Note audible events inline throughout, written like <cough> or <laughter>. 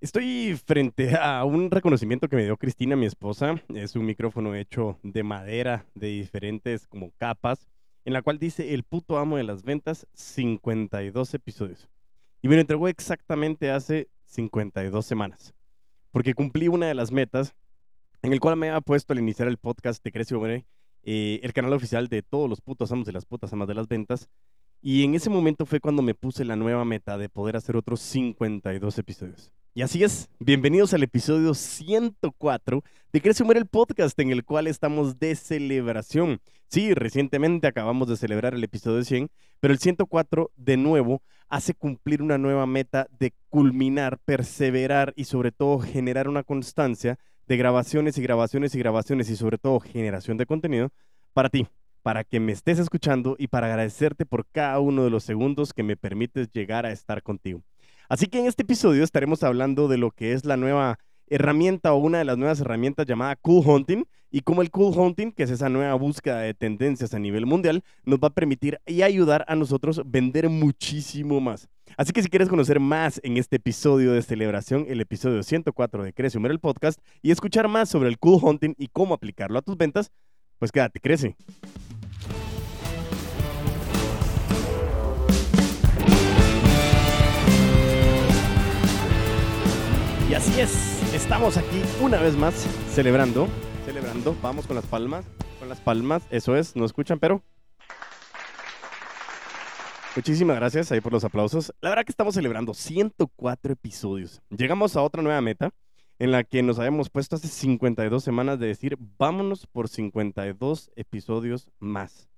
Estoy frente a un reconocimiento que me dio Cristina, mi esposa. Es un micrófono hecho de madera, de diferentes como capas, en la cual dice el puto amo de las ventas, 52 episodios. Y me lo entregó exactamente hace 52 semanas, porque cumplí una de las metas en el cual me había puesto al iniciar el podcast de Crece Hombre, eh, el canal oficial de todos los putos amos de las putas amas de las ventas. Y en ese momento fue cuando me puse la nueva meta de poder hacer otros 52 episodios. Y así es, bienvenidos al episodio 104 de Crece Muere el podcast en el cual estamos de celebración. Sí, recientemente acabamos de celebrar el episodio 100, pero el 104 de nuevo hace cumplir una nueva meta de culminar, perseverar y sobre todo generar una constancia de grabaciones y grabaciones y grabaciones y sobre todo generación de contenido para ti, para que me estés escuchando y para agradecerte por cada uno de los segundos que me permites llegar a estar contigo. Así que en este episodio estaremos hablando de lo que es la nueva herramienta o una de las nuevas herramientas llamada Cool Hunting y cómo el Cool Hunting, que es esa nueva búsqueda de tendencias a nivel mundial, nos va a permitir y ayudar a nosotros vender muchísimo más. Así que si quieres conocer más en este episodio de celebración, el episodio 104 de Crece Humor el podcast, y escuchar más sobre el Cool Hunting y cómo aplicarlo a tus ventas, pues quédate, crece. Y así es, estamos aquí una vez más celebrando, celebrando, vamos con las palmas, con las palmas, eso es, no escuchan, pero... Muchísimas gracias ahí por los aplausos. La verdad que estamos celebrando 104 episodios. Llegamos a otra nueva meta en la que nos habíamos puesto hace 52 semanas de decir, vámonos por 52 episodios más.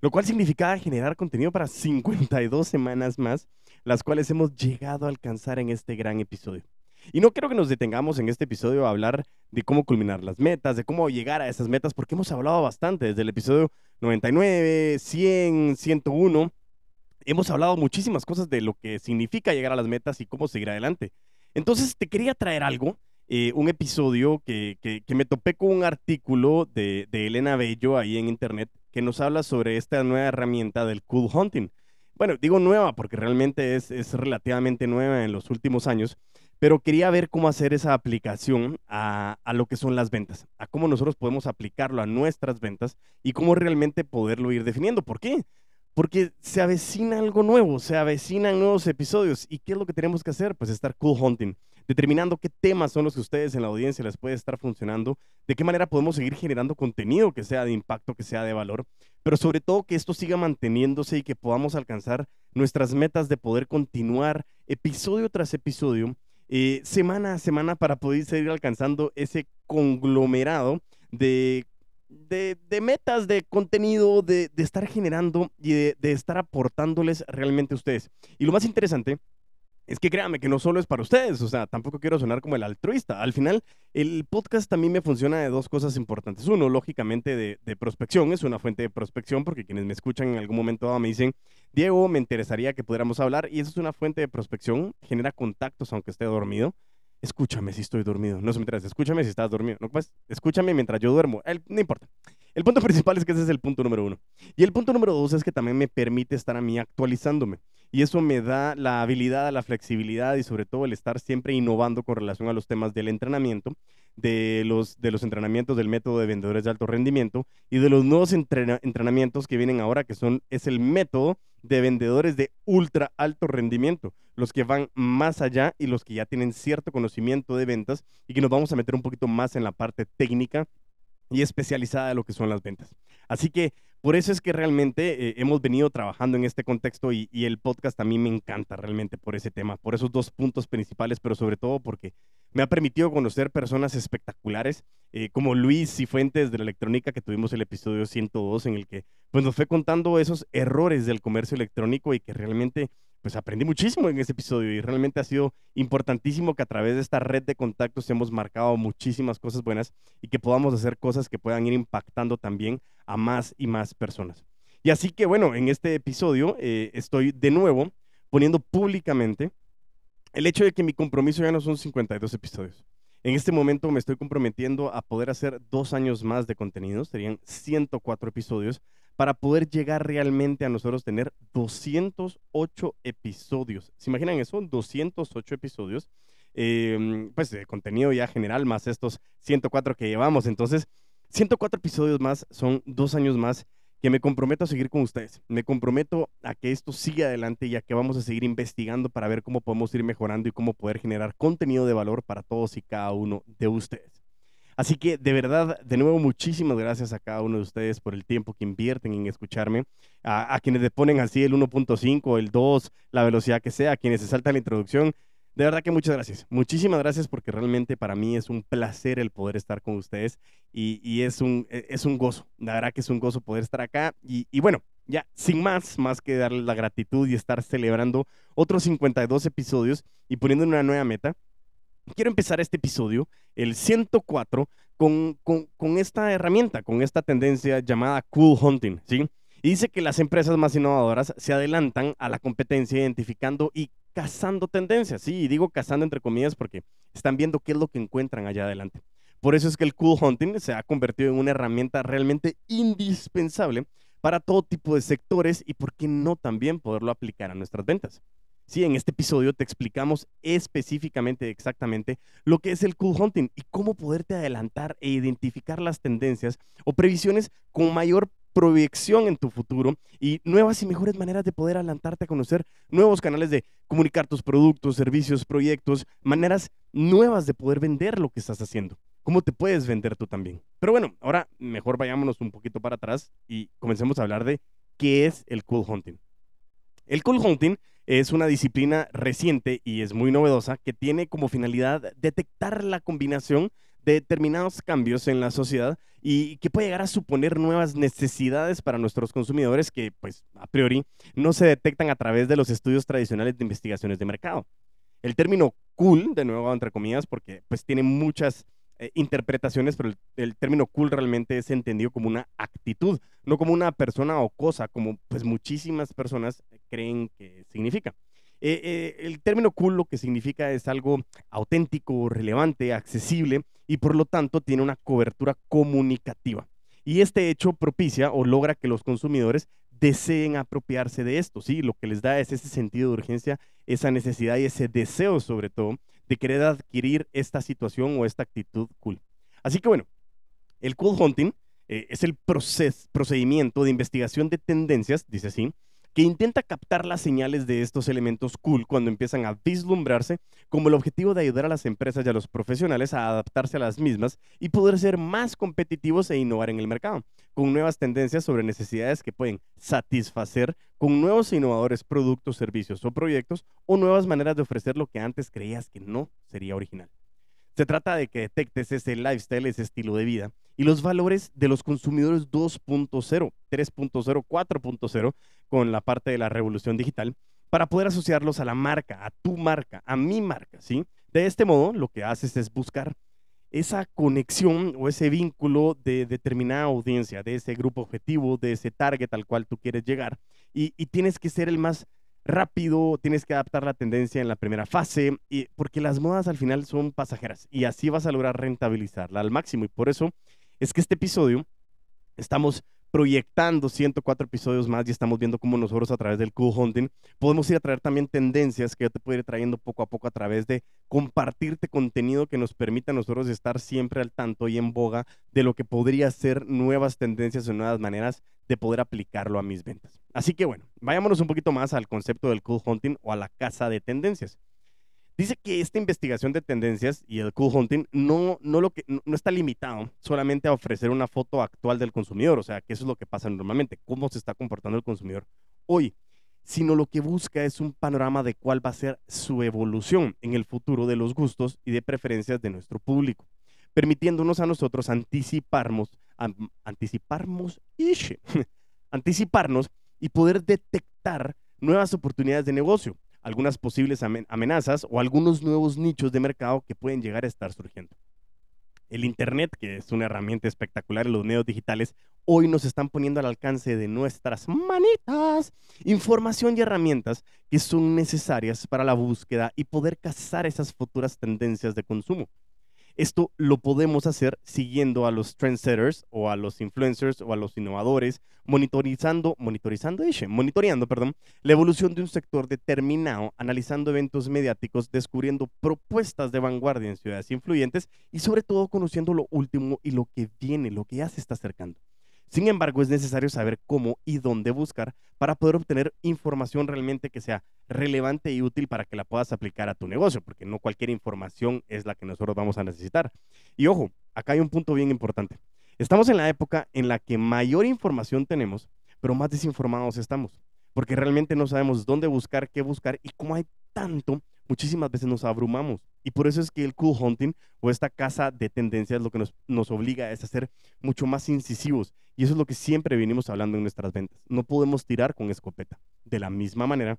Lo cual significaba generar contenido para 52 semanas más, las cuales hemos llegado a alcanzar en este gran episodio. Y no quiero que nos detengamos en este episodio a hablar de cómo culminar las metas, de cómo llegar a esas metas, porque hemos hablado bastante desde el episodio 99, 100, 101. Hemos hablado muchísimas cosas de lo que significa llegar a las metas y cómo seguir adelante. Entonces te quería traer algo, eh, un episodio que, que, me topé con un artículo de, de Elena Bello ahí en internet que nos habla sobre esta nueva herramienta del cool hunting. Bueno, digo nueva porque realmente es, es relativamente nueva en los últimos años, pero quería ver cómo hacer esa aplicación a, lo que son las ventas, a cómo nosotros podemos aplicarlo a nuestras ventas y cómo realmente poderlo ir definiendo. ¿Por qué? Porque se avecina algo nuevo, se avecinan nuevos episodios. ¿Y qué es lo que tenemos que hacer? Pues estar cool hunting, determinando qué temas son los que ustedes en la audiencia les puede estar funcionando, de qué manera podemos seguir generando contenido que sea de impacto, que sea de valor, pero sobre todo que esto siga manteniéndose y que podamos alcanzar nuestras metas de poder continuar episodio tras episodio eh, semana a semana para poder seguir alcanzando ese conglomerado de, de, metas, de contenido, de, estar generando y de, de estar aportándoles realmente a ustedes. Y lo más interesante es que créanme que no solo es para ustedes, o sea, tampoco quiero sonar como el altruista. Al final, el podcast también me funciona de dos cosas importantes. Uno, lógicamente, de, prospección, es una fuente de prospección, porque quienes me escuchan en algún momento me dicen, Diego, me interesaría que pudiéramos hablar, y eso es una fuente de prospección, genera contactos aunque esté dormido. Escúchame si estoy dormido, no se me interesa, escúchame si estás dormido, no, pues, escúchame mientras yo duermo, no importa. El punto <laughs> principal es que ese es el punto número uno. Y el punto número dos es que también me permite estar a mí actualizándome. Y eso me da la habilidad, la flexibilidad y sobre todo el estar siempre innovando con relación a los temas del entrenamiento, de los, de los entrenamientos del método de vendedores de alto rendimiento y de los nuevos entrenamientos que vienen ahora, que son, es el método de vendedores de ultra alto rendimiento, los que van más allá y los que ya tienen cierto conocimiento de ventas y que nos vamos a meter un poquito más en la parte técnica y especializada de lo que son las ventas. Así que por eso es que realmente eh, hemos venido trabajando en este contexto y, el podcast a mí me encanta realmente por ese tema, por esos dos puntos principales, pero sobre todo porque me ha permitido conocer personas espectaculares eh, como Luis Cifuentes de la electrónica que tuvimos el episodio 102 en el que pues nos fue contando esos errores del comercio electrónico y que realmente pues aprendí muchísimo en ese episodio y realmente ha sido importantísimo que a través de esta red de contactos hemos marcado muchísimas cosas buenas y que podamos hacer cosas que puedan ir impactando también a más y más personas. Y así que bueno, en este episodio eh, estoy de nuevo poniendo públicamente el hecho de que mi compromiso ya no son 52 episodios. En este momento me estoy comprometiendo a poder hacer dos años más de contenido, serían 104 episodios, para poder llegar realmente a nosotros tener 208 episodios. ¿Se imaginan eso? 208 episodios. em, pues de contenido ya general, más estos 104 que llevamos. Entonces, 104 episodios más son dos años más que me comprometo a seguir con ustedes. Me comprometo a que esto siga adelante y a que vamos a seguir investigando para ver cómo podemos ir mejorando y cómo poder generar contenido de valor para todos y cada uno de ustedes. Así que de verdad, de nuevo, muchísimas gracias a cada uno de ustedes por el tiempo que invierten en escucharme, a, quienes le ponen así el 1.5, el 2, la velocidad que sea, a quienes se saltan la introducción. De verdad que muchas gracias. Muchísimas gracias porque realmente para mí es un placer el poder estar con ustedes y, es, un, e, es un gozo. La verdad que es un gozo poder estar acá. Y, y bueno, ya sin más, más que darles la gratitud y estar celebrando otros 52 episodios y poniendo una nueva meta, quiero empezar este episodio, el 104, con, con, con, esta herramienta, con esta tendencia llamada cool hunting, ¿sí? Y dice que las empresas más innovadoras se adelantan a la competencia identificando y cazando tendencias, sí, y digo cazando entre comillas porque están viendo qué es lo que encuentran allá adelante. Por eso es que el cool hunting se ha convertido en una herramienta realmente indispensable para todo tipo de sectores y por qué no también poderlo aplicar a nuestras ventas. Sí, en este episodio te explicamos específicamente, exactamente, lo que es el cool hunting y cómo poderte adelantar e identificar las tendencias o previsiones con mayor proyección en tu futuro y nuevas y mejores maneras de poder adelantarte a conocer nuevos canales de comunicar tus productos, servicios, proyectos, maneras nuevas de poder vender lo que estás haciendo. ¿Cómo te puedes vender tú también? Pero bueno, ahora mejor vayámonos un poquito para atrás y comencemos a hablar de qué es el cool hunting. El cool hunting es una disciplina reciente y es muy novedosa que tiene como finalidad detectar la combinación de determinados cambios en la sociedad y que puede llegar a suponer nuevas necesidades para nuestros consumidores que, pues, a priori no se detectan a través de los estudios tradicionales de investigaciones de mercado. El término cool, de nuevo entre comillas, porque pues tiene muchas eh, interpretaciones, pero el, término cool realmente es entendido como una actitud, no como una persona o cosa, como pues muchísimas personas creen que significa. Eh, eh, el término cool lo que significa es algo auténtico, relevante, accesible y por lo tanto tiene una cobertura comunicativa. Y este hecho propicia o logra que los consumidores deseen apropiarse de esto, ¿sí? Lo que les da es ese sentido de urgencia, esa necesidad y ese deseo sobre todo de querer adquirir esta situación o esta actitud cool. Así que bueno, el cool hunting eh, es el procedimiento de investigación de tendencias, dice así, que intenta captar las señales de estos elementos cool cuando empiezan a vislumbrarse como el objetivo de ayudar a las empresas y a los profesionales a adaptarse a las mismas y poder ser más competitivos e innovar en el mercado, con nuevas tendencias sobre necesidades que pueden satisfacer con nuevos e innovadores productos, servicios o proyectos o nuevas maneras de ofrecer lo que antes creías que no sería original. Se trata de que detectes ese lifestyle, ese estilo de vida y los valores de los consumidores 2.0, 3.0, 4.0 con la parte de la revolución digital para poder asociarlos a la marca, a tu marca, a mi marca, ¿sí? De este modo, lo que haces es buscar esa conexión o ese vínculo de determinada audiencia, de ese grupo objetivo, de ese target al cual tú quieres llegar y, y tienes que ser el más rápido, tienes que adaptar la tendencia en la primera fase, y, porque las modas al final son pasajeras y así vas a lograr rentabilizarla al máximo. Y por eso es que este episodio estamos proyectando 104 episodios más y estamos viendo cómo nosotros a través del Cool Hunting podemos ir a traer también tendencias que yo te puedo ir trayendo poco a poco a través de compartirte contenido que nos permita a nosotros estar siempre al tanto y en boga de lo que podría ser nuevas tendencias o nuevas maneras de poder aplicarlo a mis ventas. Así que bueno, vayámonos un poquito más al concepto del cool hunting o a la casa de tendencias. Dice que esta investigación de tendencias y el cool hunting no, no, lo que, no está limitado solamente a ofrecer una foto actual del consumidor, o sea, que eso es lo que pasa normalmente, cómo se está comportando el consumidor hoy, sino lo que busca es un panorama de cuál va a ser su evolución en el futuro de los gustos y de preferencias de nuestro público, permitiéndonos a nosotros <laughs> anticiparnos, anticiparnos, anticiparnos y poder detectar nuevas oportunidades de negocio, algunas posibles amenazas o algunos nuevos nichos de mercado que pueden llegar a estar surgiendo. El Internet, que es una herramienta espectacular en los medios digitales, hoy nos están poniendo al alcance de nuestras manitas información y herramientas que son necesarias para la búsqueda y poder cazar esas futuras tendencias de consumo. Esto lo podemos hacer siguiendo a los trendsetters o a los influencers o a los innovadores, monitorizando, monitorizando, monitoreando, perdón, la evolución de un sector determinado, analizando eventos mediáticos, descubriendo propuestas de vanguardia en ciudades influyentes y sobre todo conociendo lo último y lo que viene, lo que ya se está acercando. Sin embargo, es necesario saber cómo y dónde buscar para poder obtener información realmente que sea relevante y útil para que la puedas aplicar a tu negocio, porque no cualquier información es la que nosotros vamos a necesitar. Y ojo, acá hay un punto bien importante. Estamos en la época en la que mayor información tenemos, pero más desinformados estamos, porque realmente no sabemos dónde buscar, qué buscar y cómo hay tanto, muchísimas veces nos abrumamos. Y por eso es que el cool hunting o esta casa de tendencias lo que nos, nos obliga es a ser mucho más incisivos. Y eso es lo que siempre venimos hablando en nuestras ventas. No podemos tirar con escopeta. De la misma manera,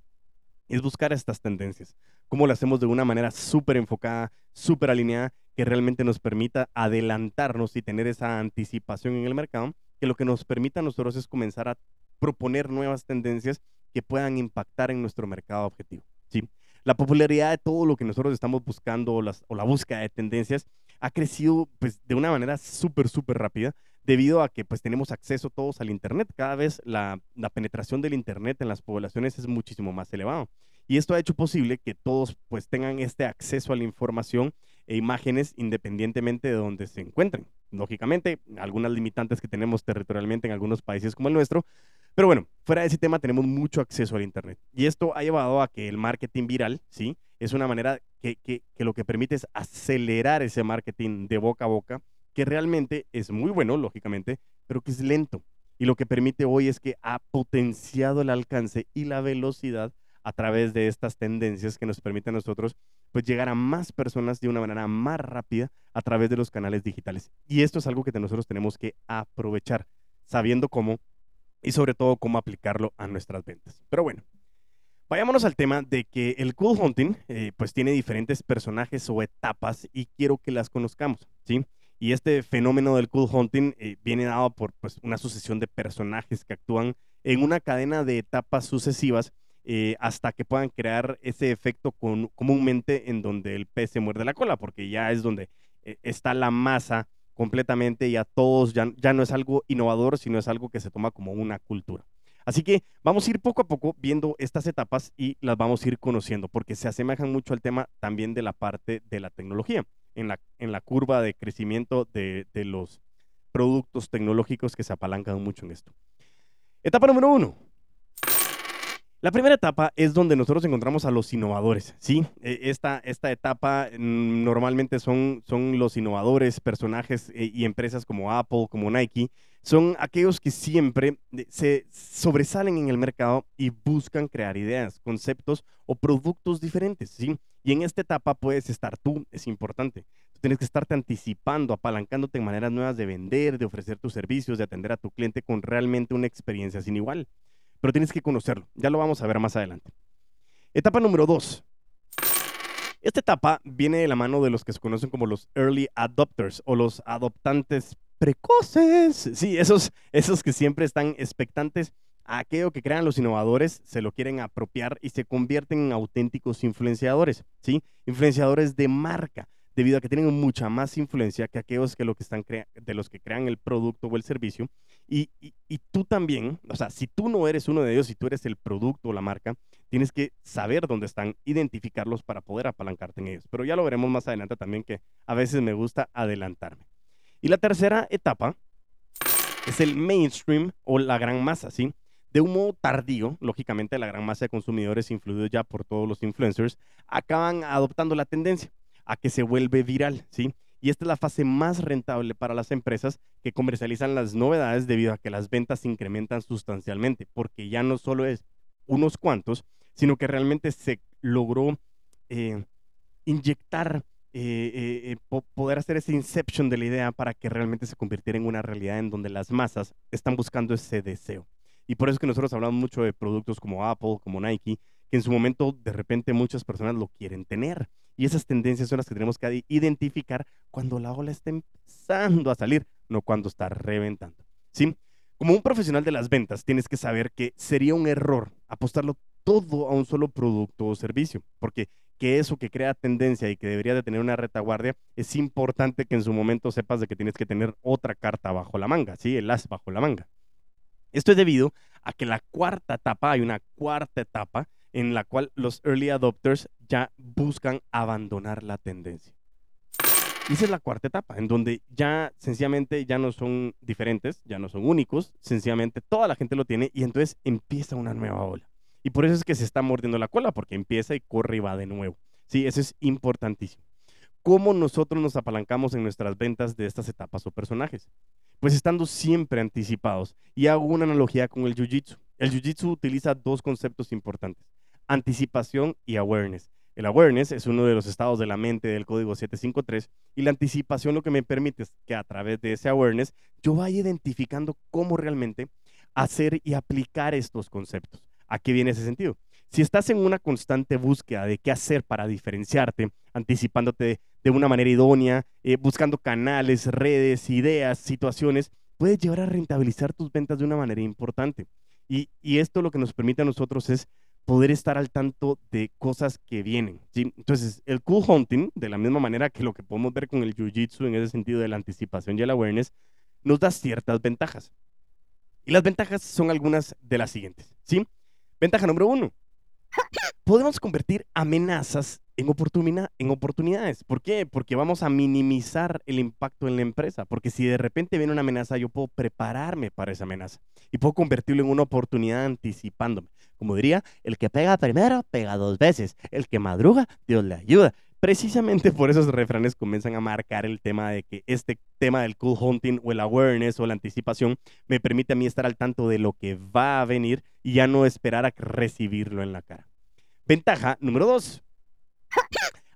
es buscar estas tendencias. Cómo lo hacemos de una manera súper enfocada, súper alineada, que realmente nos permita adelantarnos y tener esa anticipación en el mercado, que lo que nos permita a nosotros es comenzar a proponer nuevas tendencias que puedan impactar en nuestro mercado objetivo. ¿sí? La popularidad de todo lo que nosotros estamos buscando o, la búsqueda de tendencias ha crecido pues de una manera súper, súper rápida debido a que pues tenemos acceso todos al Internet. Cada vez la, la, penetración del Internet en las poblaciones es muchísimo más elevado. Y esto ha hecho posible que todos pues tengan este acceso a la información e imágenes independientemente de donde se encuentren. Lógicamente, algunas limitantes que tenemos territorialmente en algunos países como el nuestro, pero bueno, fuera de ese tema tenemos mucho acceso al Internet. Y esto ha llevado a que el marketing viral, ¿sí? Es una manera que, que, que lo que permite es acelerar ese marketing de boca a boca, que realmente es muy bueno, lógicamente, pero que es lento. Y lo que permite hoy es que ha potenciado el alcance y la velocidad a través de estas tendencias que nos permiten a nosotros pues llegar a más personas de una manera más rápida a través de los canales digitales. Y esto es algo que nosotros tenemos que aprovechar, sabiendo cómo y sobre todo cómo aplicarlo a nuestras ventas. Pero bueno, vayámonos al tema de que el cool hunting eh, pues tiene diferentes personajes o etapas y quiero que las conozcamos, ¿sí? Y este fenómeno del cool hunting eh, viene dado por pues, una sucesión de personajes que actúan en una cadena de etapas sucesivas eh, hasta que puedan crear ese efecto comúnmente en donde el pez se muerde la cola, porque ya es donde está la masa completamente y a todos ya, ya no es algo innovador, sino es algo que se toma como una cultura. Así que vamos a ir poco a poco viendo estas etapas y las vamos a ir conociendo, porque se asemejan mucho al tema también de la parte de la tecnología, en la, en la curva de crecimiento de, de los productos tecnológicos que se apalancan mucho en esto. Etapa número uno, la primera etapa es donde nosotros encontramos a los innovadores, ¿sí? E, esta, esta etapa mm, normalmente son, son los innovadores, personajes eh, y empresas como Apple, como Nike, son aquellos que siempre eh, se sobresalen en el mercado y buscan crear ideas, conceptos o productos diferentes, ¿sí? Y en esta etapa puedes estar tú, es importante. Tú tienes que estarte anticipando, apalancándote en maneras nuevas de vender, de ofrecer tus servicios, de atender a tu cliente con realmente una experiencia sin igual pero tienes que conocerlo. Ya lo vamos a ver más adelante. Etapa número dos. Esta etapa viene de la mano de los que se conocen como los early adopters o los adoptantes precoces. Sí, esos, esos que siempre están expectantes a aquello que crean los innovadores, se lo quieren apropiar y se convierten en auténticos influenciadores, ¿sí? Influenciadores de marca debido a que tienen mucha más influencia que aquellos que, lo que están de los que crean el producto o el servicio. Y, y, tú también, o sea, si tú no eres uno de ellos, si tú eres el producto o la marca, tienes que saber dónde están, identificarlos para poder apalancarte en ellos. Pero ya lo veremos más adelante también, que a veces me gusta adelantarme. Y la tercera etapa es el mainstream o la gran masa, ¿sí? De un modo tardío, lógicamente la gran masa de consumidores, influidos ya por todos los influencers, acaban adoptando la tendencia a que se vuelve viral, ¿sí? Y esta es la fase más rentable para las empresas que comercializan las novedades debido a que las ventas se incrementan sustancialmente, porque ya no solo es unos cuantos, sino que realmente se logró eh, inyectar, eh, eh, poder hacer ese inception de la idea para que realmente se convirtiera en una realidad en donde las masas están buscando ese deseo. Y por eso es que nosotros hablamos mucho de productos como Apple, como Nike, que en su momento de repente muchas personas lo quieren tener. Y esas tendencias son las que tenemos que identificar cuando la ola está empezando a salir, no cuando está reventando. ¿Sí? Como un profesional de las ventas, tienes que saber que sería un error apostarlo todo a un solo producto o servicio, porque que eso que crea tendencia y que debería de tener una retaguardia, es importante que en su momento sepas de que tienes que tener otra carta bajo la manga, ¿sí? El as bajo la manga. Esto es debido a que la cuarta etapa, hay una cuarta etapa en la cual los early adopters ya buscan abandonar la tendencia. Y esa es la cuarta etapa, en donde ya sencillamente ya no son diferentes, ya no son únicos, sencillamente toda la gente lo tiene y entonces empieza una nueva ola. Y por eso es que se está mordiendo la cola, porque empieza y corre y va de nuevo. Sí, eso es importantísimo. ¿Cómo nosotros nos apalancamos en nuestras ventas de estas etapas o personajes? Pues estando siempre anticipados. Y hago una analogía con el Jiu-Jitsu. El Jiu-Jitsu utiliza dos conceptos importantes, anticipación y awareness. El awareness es uno de los estados de la mente del código 753 y la anticipación lo que me permite es que a través de ese awareness yo vaya identificando cómo realmente hacer y aplicar estos conceptos. ¿A qué viene ese sentido? Si estás en una constante búsqueda de qué hacer para diferenciarte, anticipándote de una manera idónea, eh, buscando canales, redes, ideas, situaciones, puedes llevar a rentabilizar tus ventas de una manera importante. Y, y esto lo que nos permite a nosotros es poder estar al tanto de cosas que vienen. ¿sí? Entonces, el cool hunting, de la misma manera que lo que podemos ver con el jiu-jitsu en ese sentido de la anticipación y el awareness, nos da ciertas ventajas. Y las ventajas son algunas de las siguientes. ¿sí? Ventaja número uno. Podemos convertir amenazas en, oportunidad, en oportunidades. ¿Por qué? Porque vamos a minimizar el impacto en la empresa. Porque si de repente viene una amenaza, yo puedo prepararme para esa amenaza y puedo convertirlo en una oportunidad anticipándome. Como diría, el que pega primero, pega dos veces. El que madruga, Dios le ayuda. Precisamente por esos refranes comienzan a marcar el tema de que este tema del cool hunting o el awareness o la anticipación me permite a mí estar al tanto de lo que va a venir y ya no esperar a recibirlo en la cara. Ventaja número dos.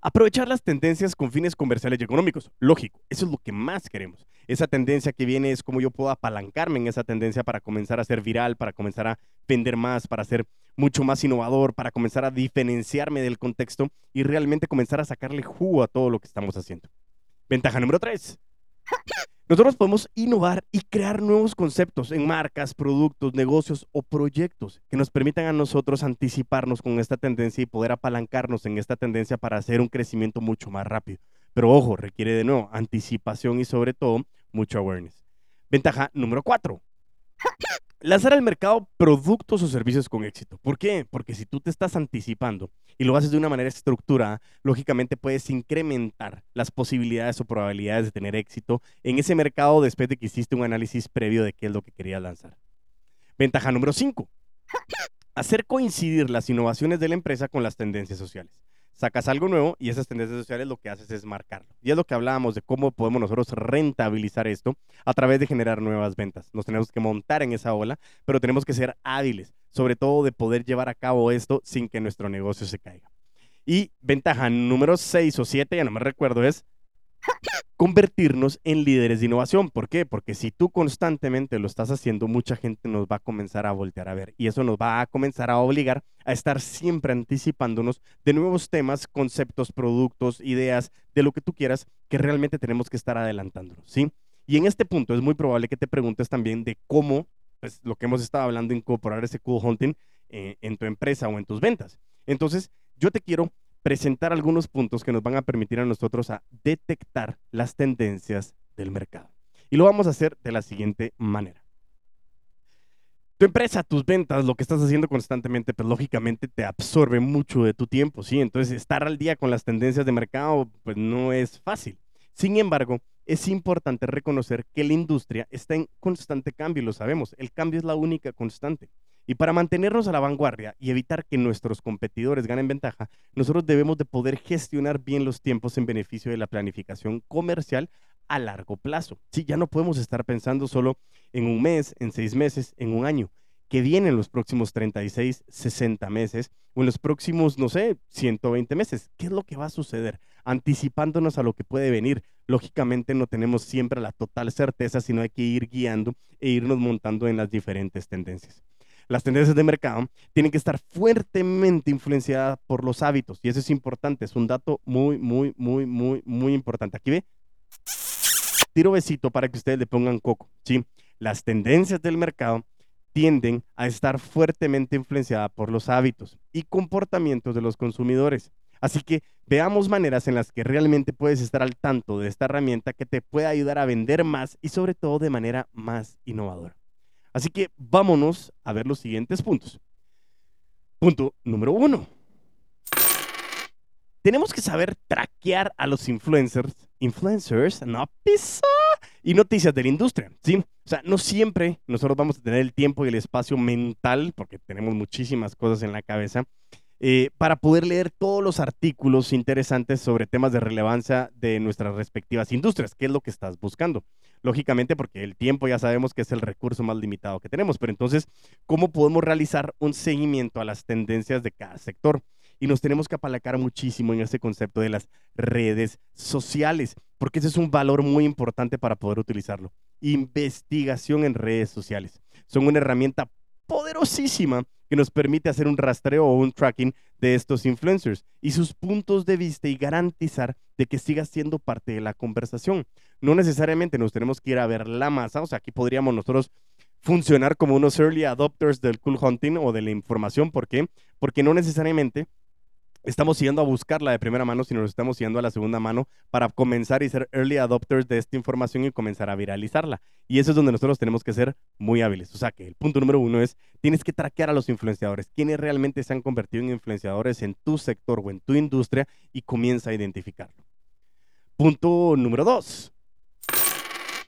Aprovechar las tendencias con fines comerciales y económicos. Lógico, eso es lo que más queremos. Esa tendencia que viene es cómo yo puedo apalancarme en esa tendencia para comenzar a ser viral, para comenzar a vender más, para ser mucho más innovador, para comenzar a diferenciarme del contexto y realmente comenzar a sacarle jugo a todo lo que estamos haciendo. Ventaja número tres. Nosotros podemos innovar y crear nuevos conceptos en marcas, productos, negocios o proyectos que nos permitan a nosotros anticiparnos con esta tendencia y poder apalancarnos en esta tendencia para hacer un crecimiento mucho más rápido. Pero ojo, requiere de nuevo anticipación y sobre todo mucho awareness. Ventaja número cuatro. Lanzar al mercado productos o servicios con éxito. ¿Por qué? Porque si tú te estás anticipando y lo haces de una manera estructurada, lógicamente puedes incrementar las posibilidades o probabilidades de tener éxito en ese mercado después de que hiciste un análisis previo de qué es lo que querías lanzar. Ventaja número 5. Hacer coincidir las innovaciones de la empresa con las tendencias sociales sacas algo nuevo y esas tendencias sociales lo que haces es marcarlo. Y es lo que hablábamos de cómo podemos nosotros rentabilizar esto a través de generar nuevas ventas. Nos tenemos que montar en esa ola, pero tenemos que ser hábiles, sobre todo de poder llevar a cabo esto sin que nuestro negocio se caiga. Y ventaja número 6 o 7, ya no me recuerdo, es convertirnos en líderes de innovación. ¿Por qué? Porque si tú constantemente lo estás haciendo, mucha gente nos va a comenzar a voltear a ver y eso nos va a comenzar a obligar a estar siempre anticipándonos de nuevos temas, conceptos, productos, ideas, de lo que tú quieras, que realmente tenemos que estar adelantándonos, ¿sí? Y en este punto es muy probable que te preguntes también de cómo, pues lo que hemos estado hablando, incorporar ese cool hunting eh, en tu empresa o en tus ventas. Entonces, yo te quiero presentar algunos puntos que nos van a permitir a nosotros a detectar las tendencias del mercado. Y lo vamos a hacer de la siguiente manera. Tu empresa, tus ventas, lo que estás haciendo constantemente, pues lógicamente te absorbe mucho de tu tiempo, ¿sí? Entonces estar al día con las tendencias de mercado, pues no es fácil. Sin embargo, es importante reconocer que la industria está en constante cambio, lo sabemos. El cambio es la única constante. Y para mantenernos a la vanguardia y evitar que nuestros competidores ganen ventaja, nosotros debemos de poder gestionar bien los tiempos en beneficio de la planificación comercial a largo plazo. Sí, ya no podemos estar pensando solo en un mes, en seis meses, en un año, que vienen los próximos 36, 60 meses o en los próximos, no sé, 120 meses. ¿Qué es lo que va a suceder? Anticipándonos a lo que puede venir. Lógicamente no tenemos siempre la total certeza, sino hay que ir guiando e irnos montando en las diferentes tendencias las tendencias de mercado tienen que estar fuertemente influenciadas por los hábitos. Y eso es importante, es un dato muy, muy, muy, muy, muy importante. Aquí ve, tiro besito para que ustedes le pongan coco. ¿sí? Las tendencias del mercado tienden a estar fuertemente influenciadas por los hábitos y comportamientos de los consumidores. Así que veamos maneras en las que realmente puedes estar al tanto de esta herramienta que te puede ayudar a vender más y sobre todo de manera más innovadora. Así que vámonos a ver los siguientes puntos. Punto número uno. Tenemos que saber traquear a los influencers, influencers, no pisa, y noticias de la industria, ¿sí? O sea, no siempre nosotros vamos a tener el tiempo y el espacio mental, porque tenemos muchísimas cosas en la cabeza, eh, para poder leer todos los artículos interesantes sobre temas de relevancia de nuestras respectivas industrias, qué es lo que estás buscando. Lógicamente, porque el tiempo ya sabemos que es el recurso más limitado que tenemos, pero entonces, ¿cómo podemos realizar un seguimiento a las tendencias de cada sector? Y nos tenemos que apalacar muchísimo en ese concepto de las redes sociales, porque ese es un valor muy importante para poder utilizarlo. Investigación en redes sociales. Son una herramienta poderosísima que nos permite hacer un rastreo o un tracking de estos influencers y sus puntos de vista y garantizar de que siga siendo parte de la conversación. No necesariamente nos tenemos que ir a ver la masa, o sea, aquí podríamos nosotros funcionar como unos early adopters del cool hunting o de la información. ¿Por qué? Porque no necesariamente estamos yendo a buscarla de primera mano, sino nos estamos yendo a la segunda mano para comenzar y ser early adopters de esta información y comenzar a viralizarla. Y eso es donde nosotros tenemos que ser muy hábiles. O sea que el punto número uno es, tienes que traquear a los influenciadores, quienes realmente se han convertido en influenciadores en tu sector o en tu industria y comienza a identificarlo. Punto número dos.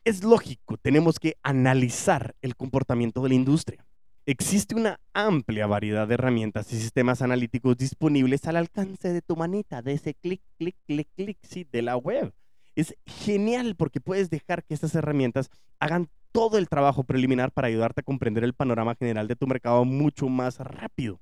Es lógico, tenemos que analizar el comportamiento de la industria. Existe una amplia variedad de herramientas y sistemas analíticos disponibles al alcance de tu manita, de ese clic, clic, clic, clic, sí, de la web. Es genial porque puedes dejar que estas herramientas hagan todo el trabajo preliminar para ayudarte a comprender el panorama general de tu mercado mucho más rápido.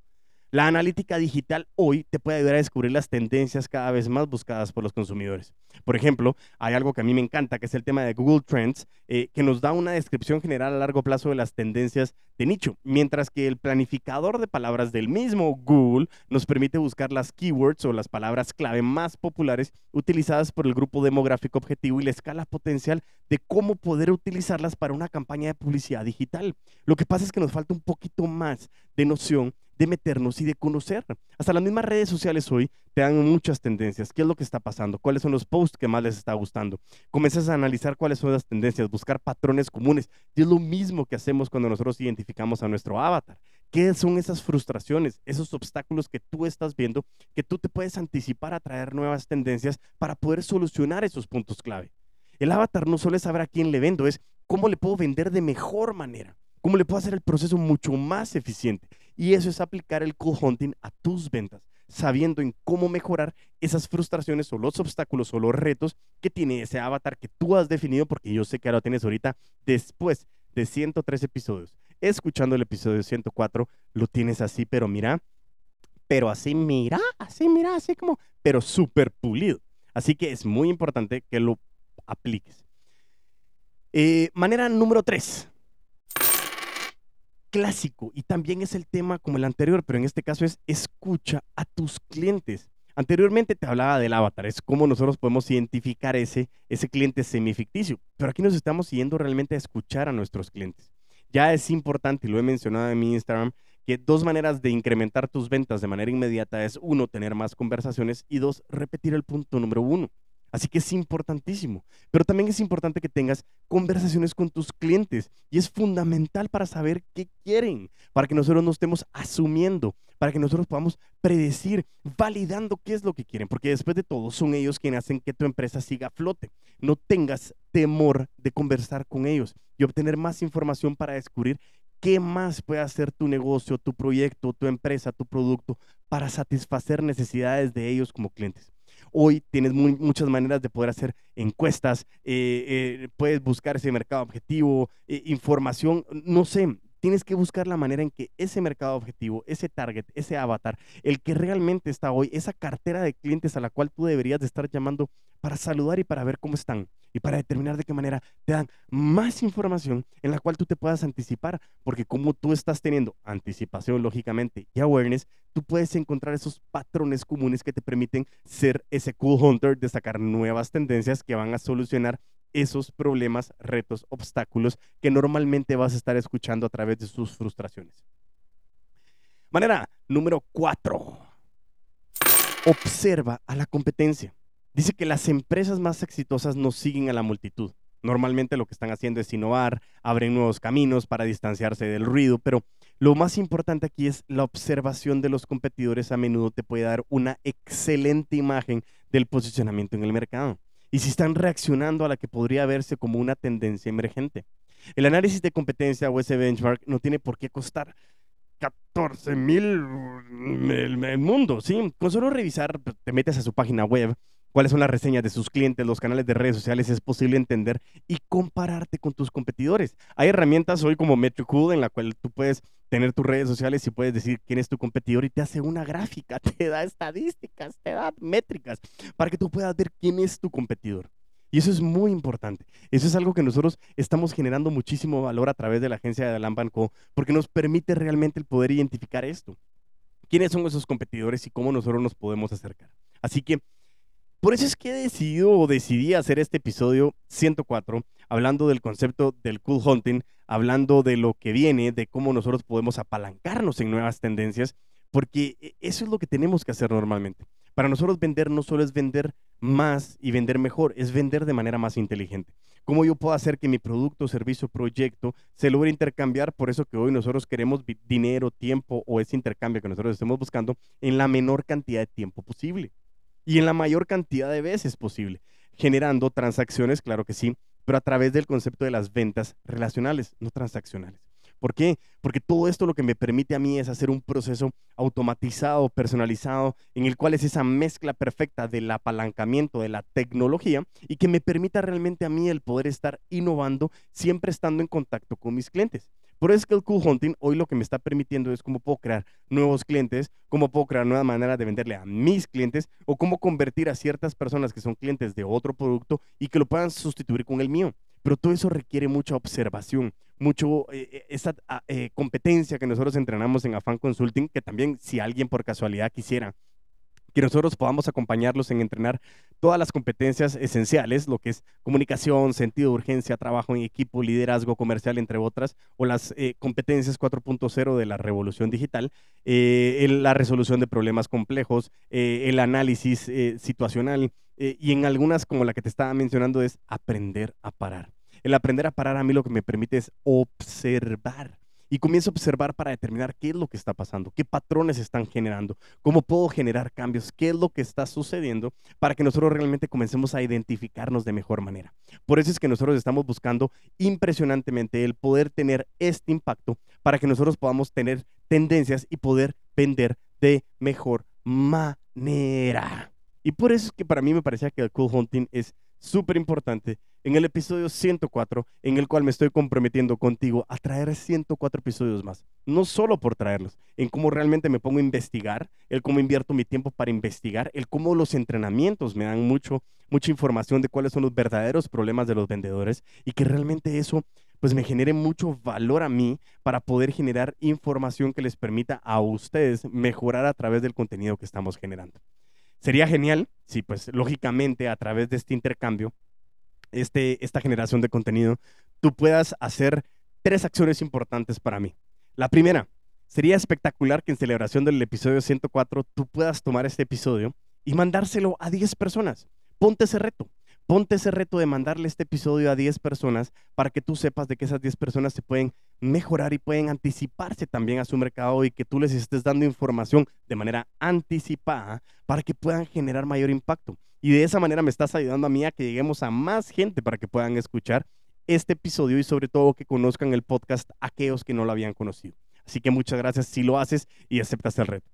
La analítica digital hoy te puede ayudar a descubrir las tendencias cada vez más buscadas por los consumidores. Por ejemplo, hay algo que a mí me encanta, que es el tema de Google Trends, eh, que nos da una descripción general a largo plazo de las tendencias de nicho, mientras que el planificador de palabras del mismo Google nos permite buscar las keywords o las palabras clave más populares utilizadas por el grupo demográfico objetivo y la escala potencial de cómo poder utilizarlas para una campaña de publicidad digital. Lo que pasa es que nos falta un poquito más de noción de meternos y de conocer. Hasta las mismas redes sociales hoy te dan muchas tendencias. ¿Qué es lo que está pasando? ¿Cuáles son los posts que más les está gustando? Comienzas a analizar cuáles son las tendencias, buscar patrones comunes. Y es lo mismo que hacemos cuando nosotros identificamos a nuestro avatar. ¿Qué son esas frustraciones, esos obstáculos que tú estás viendo, que tú te puedes anticipar a traer nuevas tendencias para poder solucionar esos puntos clave? El avatar no solo es saber a quién le vendo, es cómo le puedo vender de mejor manera, cómo le puedo hacer el proceso mucho más eficiente. Y eso es aplicar el cool hunting a tus ventas, sabiendo en cómo mejorar esas frustraciones o los obstáculos o los retos que tiene ese avatar que tú has definido, porque yo sé que ahora lo tienes ahorita después de 103 episodios. Escuchando el episodio 104, lo tienes así, pero mira, pero así, mira, así, mira, así como, pero súper pulido. Así que es muy importante que lo apliques. Eh, manera número 3 clásico y también es el tema como el anterior, pero en este caso es escucha a tus clientes. Anteriormente te hablaba del avatar, es cómo nosotros podemos identificar ese, ese cliente semificticio, pero aquí nos estamos yendo realmente a escuchar a nuestros clientes. Ya es importante, y lo he mencionado en mi Instagram, que dos maneras de incrementar tus ventas de manera inmediata es uno, tener más conversaciones y dos, repetir el punto número uno. Así que es importantísimo. Pero también es importante que tengas conversaciones con tus clientes. Y es fundamental para saber qué quieren, para que nosotros no estemos asumiendo, para que nosotros podamos predecir, validando qué es lo que quieren. Porque después de todo, son ellos quienes hacen que tu empresa siga a flote. No tengas temor de conversar con ellos y obtener más información para descubrir qué más puede hacer tu negocio, tu proyecto, tu empresa, tu producto para satisfacer necesidades de ellos como clientes. Hoy tienes muchas maneras de poder hacer encuestas, eh, eh, puedes buscar ese mercado objetivo, eh, información, no sé, tienes que buscar la manera en que ese mercado objetivo, ese target, ese avatar, el que realmente está hoy, esa cartera de clientes a la cual tú deberías de estar llamando para saludar y para ver cómo están y para determinar de qué manera te dan más información en la cual tú te puedas anticipar, porque como tú estás teniendo anticipación, lógicamente, y awareness, tú puedes encontrar esos patrones comunes que te permiten ser ese cool hunter, de sacar nuevas tendencias que van a solucionar esos problemas, retos, obstáculos que normalmente vas a estar escuchando a través de sus frustraciones. Manera número cuatro observa a la competencia. Dice que las empresas más exitosas no siguen a la multitud. Normalmente lo que están haciendo es innovar, abren nuevos caminos para distanciarse del ruido, pero lo más importante aquí es la observación de los competidores a menudo te puede dar una excelente imagen del posicionamiento en el mercado y si están reaccionando a la que podría verse como una tendencia emergente. El análisis de competencia o ese benchmark no tiene por qué costar 14 mil el, mundo, ¿sí? Con solo revisar, pues, te metes a su página web, cuáles son las reseñas de sus clientes, los canales de redes sociales, es posible entender y compararte con tus competidores. Hay herramientas hoy como Metricool en la cual tú puedes tener tus redes sociales y puedes decir quién es tu competidor y te hace una gráfica, <laughs> te da estadísticas, te da métricas para que tú puedas ver quién es tu competidor. Y eso es muy importante. Eso es algo que nosotros estamos generando muchísimo valor a través de la agencia de Alan Co. porque nos permite realmente el poder identificar esto. ¿Quiénes son esos competidores y cómo nosotros nos podemos acercar? Así que por eso es que he decidido o decidí hacer este episodio 104, hablando del concepto del cool hunting, hablando de lo que viene, de cómo nosotros podemos apalancarnos en nuevas tendencias, porque e, eso es lo que tenemos que hacer normalmente. Para nosotros vender no solo es vender más y vender mejor, es vender de manera más inteligente. ¿Cómo yo puedo hacer que mi producto, servicio, proyecto se logre intercambiar? Por eso que hoy nosotros queremos dinero, tiempo o ese intercambio que nosotros estemos buscando en la menor cantidad de tiempo posible y en la mayor cantidad de veces posible, generando transacciones, claro que sí, pero a través del concepto de las ventas relacionales, no transaccionales. ¿Por qué? Porque todo esto lo que me permite a mí es hacer un proceso automatizado, personalizado, en el cual es esa mezcla perfecta del apalancamiento de la tecnología y que me permita realmente a mí el poder estar innovando, siempre estando en contacto con mis clientes. Por eso es que el Cool Hunting hoy lo que me está permitiendo es cómo puedo crear nuevos clientes, cómo puedo crear nuevas maneras de venderle a mis clientes o cómo convertir a ciertas personas que son clientes de otro producto y que lo puedan sustituir con el mío. Pero todo eso requiere mucha observación, mucho eh, eh, esa ah, eh, competencia que nosotros entrenamos en Afan Consulting, que también si alguien por casualidad quisiera que nosotros podamos acompañarlos en entrenar todas las competencias esenciales, lo que es comunicación, sentido de urgencia, trabajo en equipo, liderazgo comercial, entre otras, o las competencias 4.0 de la revolución digital, la resolución de problemas complejos, el análisis situacional, y en algunas, como la que te estaba mencionando, es aprender a parar. El aprender a parar a mí lo que me permite es observar. Y comienzo a observar para determinar qué es lo que está pasando, qué patrones están generando, cómo puedo generar cambios, qué es lo que está sucediendo para que nosotros realmente comencemos a identificarnos de mejor manera. Por eso es que nosotros estamos buscando impresionantemente el poder tener este impacto para que nosotros podamos tener tendencias y poder vender de mejor manera. Y por eso es que para mí me parecía que el cool hunting es súper importante en el episodio 104, en el cual me estoy comprometiendo contigo a traer 104 episodios más. No solo por traerlos, en cómo realmente me pongo a investigar, el cómo invierto mi tiempo para investigar, el cómo los entrenamientos me dan mucho, mucha información de cuáles son los verdaderos problemas de los vendedores y que realmente eso pues me genere mucho valor a mí para poder generar información que les permita a ustedes mejorar a través del contenido que estamos generando. Sería genial si, pues, lógicamente, a través de este intercambio, este, esta generación de contenido, tú puedas hacer tres acciones importantes para mí. La primera, sería espectacular que en celebración del episodio 104 tú puedas tomar este episodio y mandárselo a 10 personas. Ponte ese reto. Ponte ese reto de mandarle este episodio a 10 personas para que tú sepas de que esas 10 personas se pueden mejorar y pueden anticiparse también a su mercado y que tú les estés dando información de manera anticipada para que puedan generar mayor impacto. Y de esa manera me estás ayudando a mí a que lleguemos a más gente para que puedan escuchar este episodio y sobre todo que conozcan el podcast aquellos que no lo habían conocido. Así que muchas gracias si lo haces y aceptas el reto.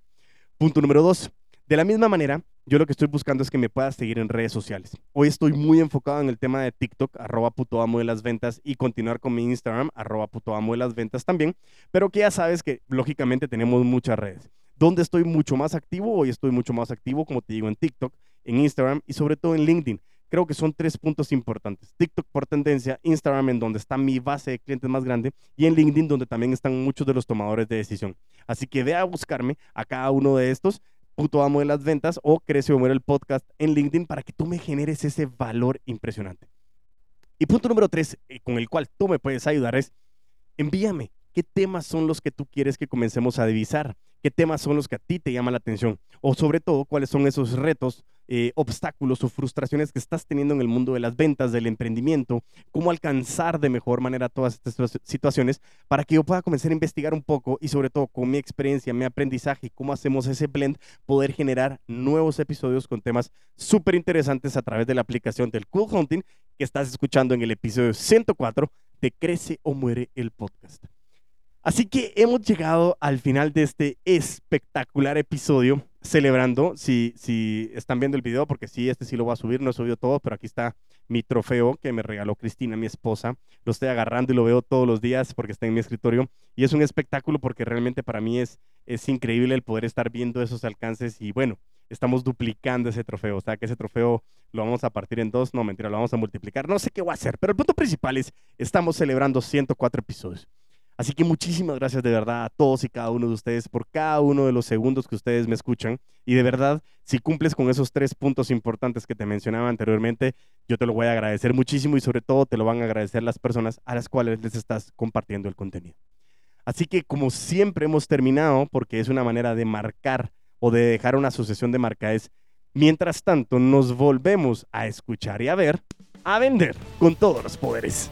Punto número dos. De la misma manera, yo lo que estoy buscando es que me puedas seguir en redes sociales. Hoy estoy muy enfocado en el tema de TikTok, arroba puto amo de las ventas, y continuar con mi Instagram, arroba puto amo de las ventas también, pero que ya sabes que lógicamente tenemos muchas redes. Donde estoy mucho más activo, hoy estoy mucho más activo, como te digo, en TikTok, en Instagram y sobre todo en LinkedIn. Creo que son tres puntos importantes. TikTok por tendencia, Instagram en donde está mi base de clientes más grande y en LinkedIn donde también están muchos de los tomadores de decisión. Así que ve a buscarme a cada uno de estos puto amo de las ventas o Crece o muere el podcast en LinkedIn para que tú me generes ese valor impresionante. Y punto número tres, eh, con el cual tú me puedes ayudar es, envíame qué temas son los que tú quieres que comencemos a divisar, qué temas son los que a ti te llaman la atención o sobre todo cuáles son esos retos, eh, obstáculos o frustraciones que estás teniendo en el mundo de las ventas, del emprendimiento, cómo alcanzar de mejor manera todas estas situaciones para que yo pueda comenzar a investigar un poco y sobre todo con mi experiencia, mi aprendizaje y cómo hacemos ese blend, poder generar nuevos episodios con temas súper interesantes a través de la aplicación del Cool Hunting que estás escuchando en el episodio 104 de Crece o Muere el podcast. Así que hemos llegado al final de este espectacular episodio, celebrando, si, si están viendo el video, porque sí, este sí lo voy a subir, no he subido todo, pero aquí está mi trofeo que me regaló Cristina, mi esposa. Lo estoy agarrando y lo veo todos los días porque está en mi escritorio. Y es un espectáculo porque realmente para mí es, es increíble el poder estar viendo esos alcances y bueno, estamos duplicando ese trofeo. O sea, que ese trofeo lo vamos a partir en dos, no mentira, lo vamos a multiplicar. No sé qué voy a hacer, pero el punto principal es, estamos celebrando 104 episodios. Así que muchísimas gracias de verdad a todos y cada uno de ustedes por cada uno de los segundos que ustedes me escuchan. Y de verdad, si cumples con esos tres puntos importantes que te mencionaba anteriormente, yo te lo voy a agradecer muchísimo y sobre todo te lo van a agradecer las personas a las cuales les estás compartiendo el contenido. Así que como siempre hemos terminado, porque es una manera de marcar o de dejar una asociación de marca, mientras tanto nos volvemos a escuchar y a ver, a vender con todos los poderes.